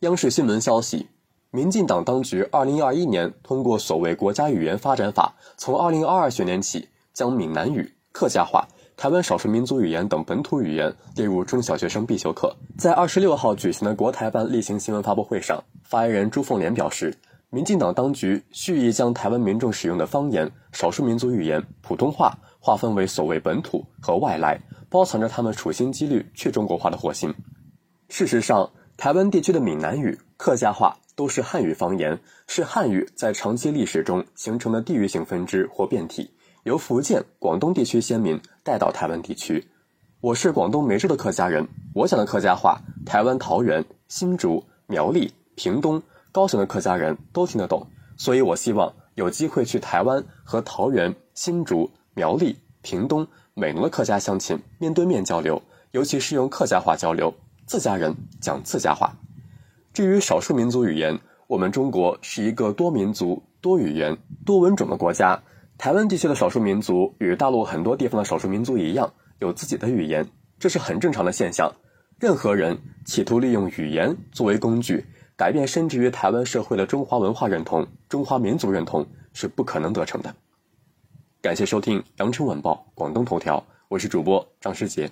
央视新闻消息，民进党当局二零二一年通过所谓《国家语言发展法》，从二零二二学年起将闽南语、客家话、台湾少数民族语言等本土语言列入中小学生必修课。在二十六号举行的国台办例行新闻发布会上，发言人朱凤莲表示，民进党当局蓄意将台湾民众使用的方言、少数民族语言、普通话划分为所谓本土和外来，包藏着他们处心积虑去中国化的祸心。事实上，台湾地区的闽南语、客家话都是汉语方言，是汉语在长期历史中形成的地域性分支或变体。由福建、广东地区先民带到台湾地区。我是广东梅州的客家人，我讲的客家话，台湾桃园、新竹、苗栗、屏东、高雄的客家人都听得懂。所以我希望有机会去台湾和桃园、新竹、苗栗、屏东、美浓的客家乡亲面对面交流，尤其是用客家话交流，自家人讲自家话。至于少数民族语言，我们中国是一个多民族、多语言、多文种的国家。台湾地区的少数民族与大陆很多地方的少数民族一样，有自己的语言，这是很正常的现象。任何人企图利用语言作为工具，改变深植于台湾社会的中华文化认同、中华民族认同，是不可能得逞的。感谢收听《羊城晚报·广东头条》，我是主播张世杰。